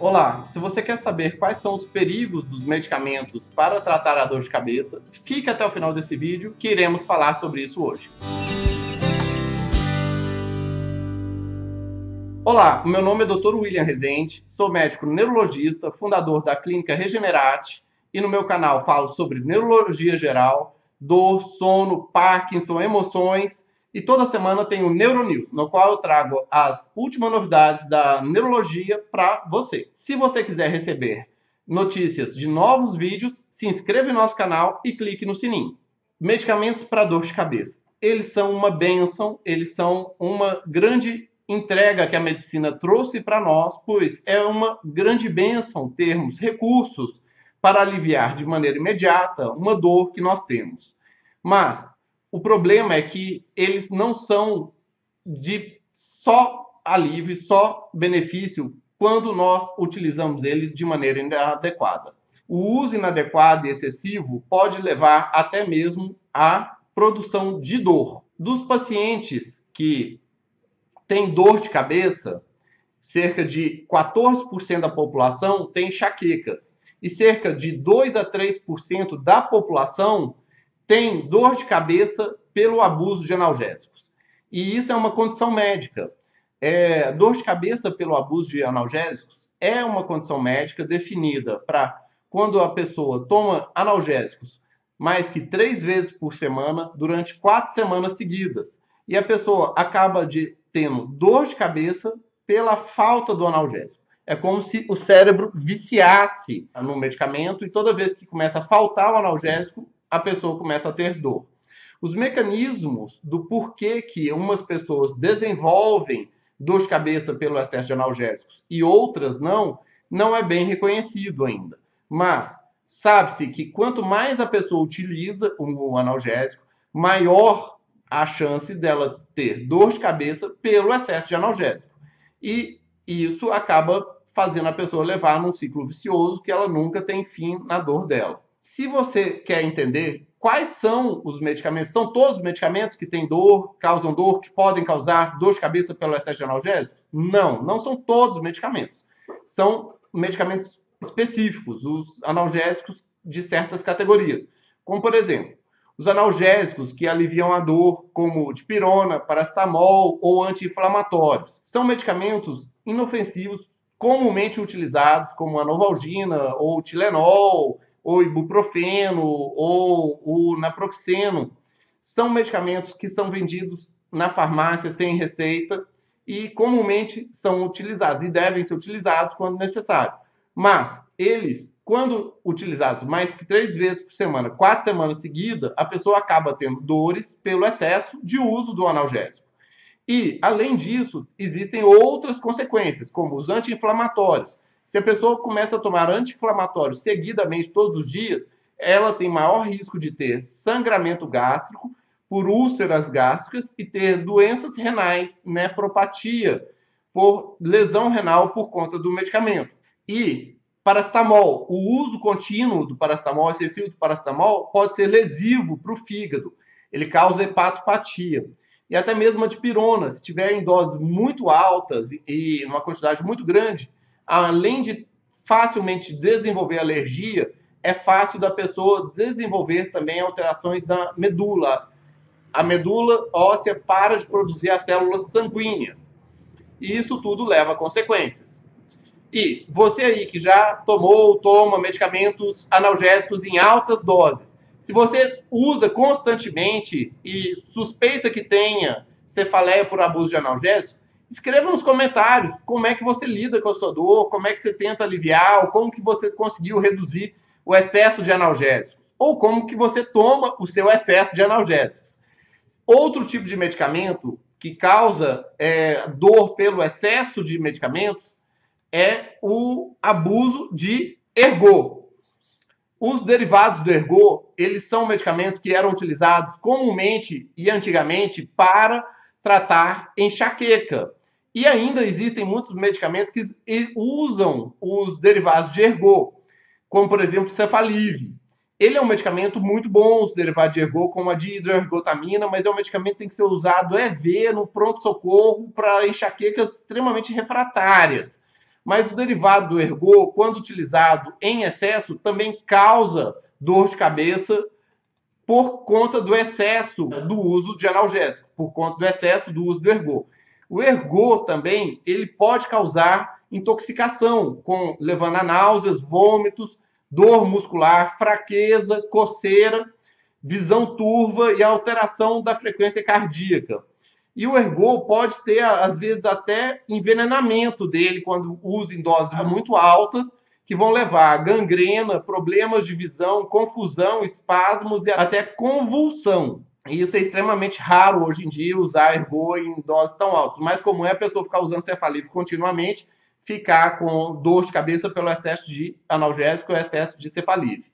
Olá, se você quer saber quais são os perigos dos medicamentos para tratar a dor de cabeça, fique até o final desse vídeo que iremos falar sobre isso hoje. Olá, meu nome é Dr. William Rezende, sou médico neurologista, fundador da clínica Regenerate e no meu canal falo sobre neurologia geral, dor, sono, Parkinson, emoções e toda semana tem o Neuronews, no qual eu trago as últimas novidades da neurologia para você. Se você quiser receber notícias de novos vídeos, se inscreva no nosso canal e clique no sininho. Medicamentos para dor de cabeça. Eles são uma benção, eles são uma grande entrega que a medicina trouxe para nós, pois é uma grande benção termos recursos para aliviar de maneira imediata uma dor que nós temos. Mas o problema é que eles não são de só alívio, só benefício quando nós utilizamos eles de maneira inadequada. O uso inadequado e excessivo pode levar até mesmo à produção de dor. Dos pacientes que têm dor de cabeça, cerca de 14% da população tem enxaqueca e cerca de 2 a 3% da população tem dor de cabeça pelo abuso de analgésicos. E isso é uma condição médica. É, dor de cabeça pelo abuso de analgésicos é uma condição médica definida para quando a pessoa toma analgésicos mais que três vezes por semana durante quatro semanas seguidas. E a pessoa acaba de tendo dor de cabeça pela falta do analgésico. É como se o cérebro viciasse no medicamento e toda vez que começa a faltar o analgésico, a pessoa começa a ter dor. Os mecanismos do porquê que umas pessoas desenvolvem dor de cabeça pelo excesso de analgésicos e outras não, não é bem reconhecido ainda. Mas sabe-se que quanto mais a pessoa utiliza o analgésico, maior a chance dela ter dor de cabeça pelo excesso de analgésico. E isso acaba fazendo a pessoa levar num ciclo vicioso que ela nunca tem fim na dor dela. Se você quer entender quais são os medicamentos, são todos os medicamentos que têm dor, causam dor, que podem causar dor de cabeça pelo excesso de analgésico? Não, não são todos os medicamentos. São medicamentos específicos, os analgésicos de certas categorias. Como, por exemplo, os analgésicos que aliviam a dor, como dipirona, paracetamol ou anti-inflamatórios. São medicamentos inofensivos comumente utilizados, como a novalgina ou o Tilenol, ou ibuprofeno, ou o naproxeno, são medicamentos que são vendidos na farmácia sem receita e comumente são utilizados e devem ser utilizados quando necessário. Mas eles, quando utilizados mais que três vezes por semana, quatro semanas seguidas, a pessoa acaba tendo dores pelo excesso de uso do analgésico. E, além disso, existem outras consequências, como os anti-inflamatórios, se a pessoa começa a tomar anti-inflamatórios seguidamente todos os dias, ela tem maior risco de ter sangramento gástrico por úlceras gástricas e ter doenças renais, nefropatia, por lesão renal por conta do medicamento. E paracetamol, o uso contínuo do paracetamol, excessivo do paracetamol, pode ser lesivo para o fígado. Ele causa hepatopatia. E até mesmo a dipirona, se tiver em doses muito altas e uma quantidade muito grande, além de facilmente desenvolver alergia, é fácil da pessoa desenvolver também alterações da medula. A medula óssea para de produzir as células sanguíneas. E isso tudo leva a consequências. E você aí que já tomou ou toma medicamentos analgésicos em altas doses, se você usa constantemente e suspeita que tenha cefaleia por abuso de analgésico, Escreva nos comentários como é que você lida com a sua dor, como é que você tenta aliviar, ou como que você conseguiu reduzir o excesso de analgésicos, ou como que você toma o seu excesso de analgésicos. Outro tipo de medicamento que causa é, dor pelo excesso de medicamentos é o abuso de ergo. Os derivados do ergo, eles são medicamentos que eram utilizados comumente e antigamente para tratar enxaqueca. E ainda existem muitos medicamentos que usam os derivados de ergo, como por exemplo o Cefalive. Ele é um medicamento muito bom, os derivados de ergo, como a dihidroergotamina, mas é um medicamento que tem que ser usado EV no pronto-socorro para enxaquecas extremamente refratárias. mas o derivado do ergo, quando utilizado em excesso, também causa dor de cabeça por conta do excesso do uso de analgésico, por conta do excesso do uso do ergo. O ergo também, ele pode causar intoxicação, com levando a náuseas, vômitos, dor muscular, fraqueza, coceira, visão turva e alteração da frequência cardíaca. E o ergo pode ter, às vezes, até envenenamento dele quando usa em doses muito altas, que vão levar a gangrena, problemas de visão, confusão, espasmos e até convulsão. E isso é extremamente raro hoje em dia, usar ergo em doses tão altas. O mais comum é a pessoa ficar usando cefalívio continuamente, ficar com dor de cabeça pelo excesso de analgésico ou excesso de cefalívio.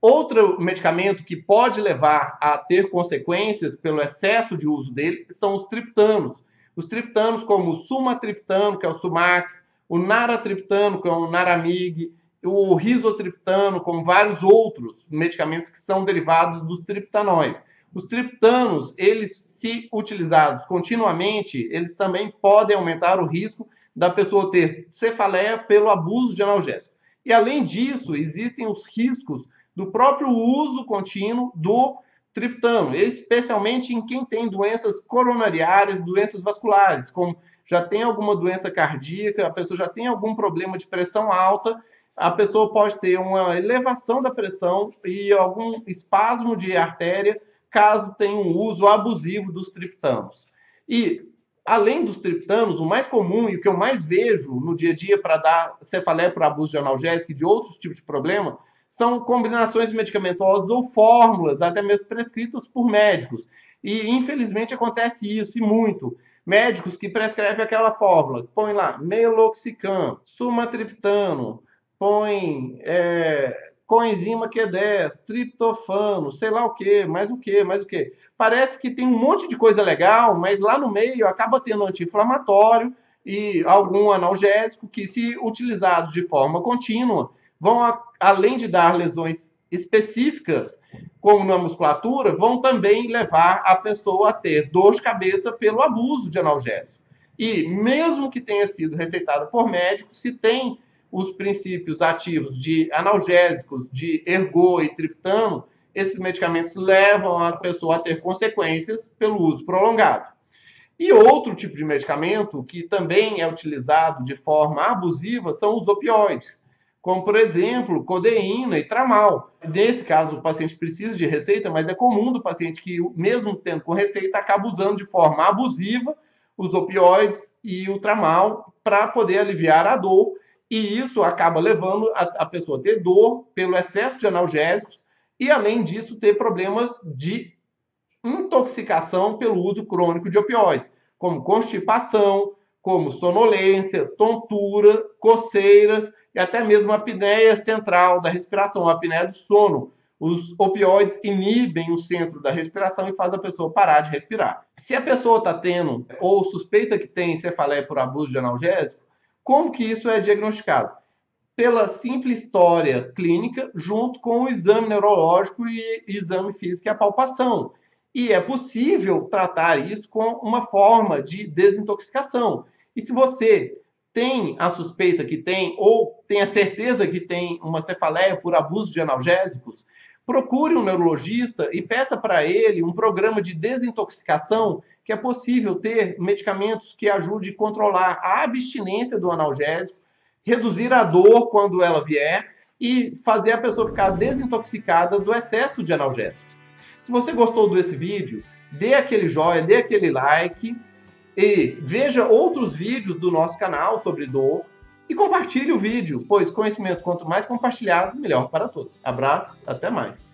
Outro medicamento que pode levar a ter consequências pelo excesso de uso dele são os triptanos. Os triptanos, como o sumatriptano, que é o Sumax, o naratriptano, que é o Naramig, o risotriptano, como vários outros medicamentos que são derivados dos triptanóis. Os triptanos, eles se utilizados continuamente, eles também podem aumentar o risco da pessoa ter cefaleia pelo abuso de analgésico. E além disso, existem os riscos do próprio uso contínuo do triptano, especialmente em quem tem doenças coronariárias, doenças vasculares, como já tem alguma doença cardíaca, a pessoa já tem algum problema de pressão alta, a pessoa pode ter uma elevação da pressão e algum espasmo de artéria, caso tenha um uso abusivo dos triptanos. E além dos triptanos, o mais comum e o que eu mais vejo no dia a dia para dar cefaleia por abuso de analgésico e de outros tipos de problema são combinações medicamentosas ou fórmulas, até mesmo prescritas por médicos. E infelizmente acontece isso e muito. Médicos que prescrevem aquela fórmula, põe lá meloxicam, sumatriptano, põe é, coenzima Q10, triptofano, sei lá o que, mais o que, mais o que. Parece que tem um monte de coisa legal, mas lá no meio acaba tendo anti-inflamatório e algum analgésico que, se utilizados de forma contínua, vão, além de dar lesões específicas, como na musculatura, vão também levar a pessoa a ter dor de cabeça pelo abuso de analgésicos. E mesmo que tenha sido receitado por médico, se tem os princípios ativos de analgésicos, de ergo e triptano, esses medicamentos levam a pessoa a ter consequências pelo uso prolongado. E outro tipo de medicamento que também é utilizado de forma abusiva são os opioides como por exemplo, codeína e tramal. Nesse caso, o paciente precisa de receita, mas é comum do paciente que, mesmo tendo com receita, acaba usando de forma abusiva os opioides e o tramal para poder aliviar a dor, e isso acaba levando a, a pessoa a ter dor pelo excesso de analgésicos e, além disso, ter problemas de intoxicação pelo uso crônico de opioides, como constipação, como sonolência, tontura, coceiras e até mesmo a apneia central da respiração, a apneia do sono. Os opioides inibem o centro da respiração e faz a pessoa parar de respirar. Se a pessoa está tendo ou suspeita que tem cefaleia por abuso de analgésico, como que isso é diagnosticado? Pela simples história clínica, junto com o exame neurológico e exame físico e a palpação. E é possível tratar isso com uma forma de desintoxicação. E se você tem a suspeita que tem, ou tem a certeza que tem uma cefaleia por abuso de analgésicos, procure um neurologista e peça para ele um programa de desintoxicação que é possível ter medicamentos que ajudem a controlar a abstinência do analgésico, reduzir a dor quando ela vier e fazer a pessoa ficar desintoxicada do excesso de analgésicos. Se você gostou desse vídeo, dê aquele joinha, dê aquele like e veja outros vídeos do nosso canal sobre dor e compartilhe o vídeo, pois conhecimento quanto mais compartilhado, melhor para todos. Abraço, até mais.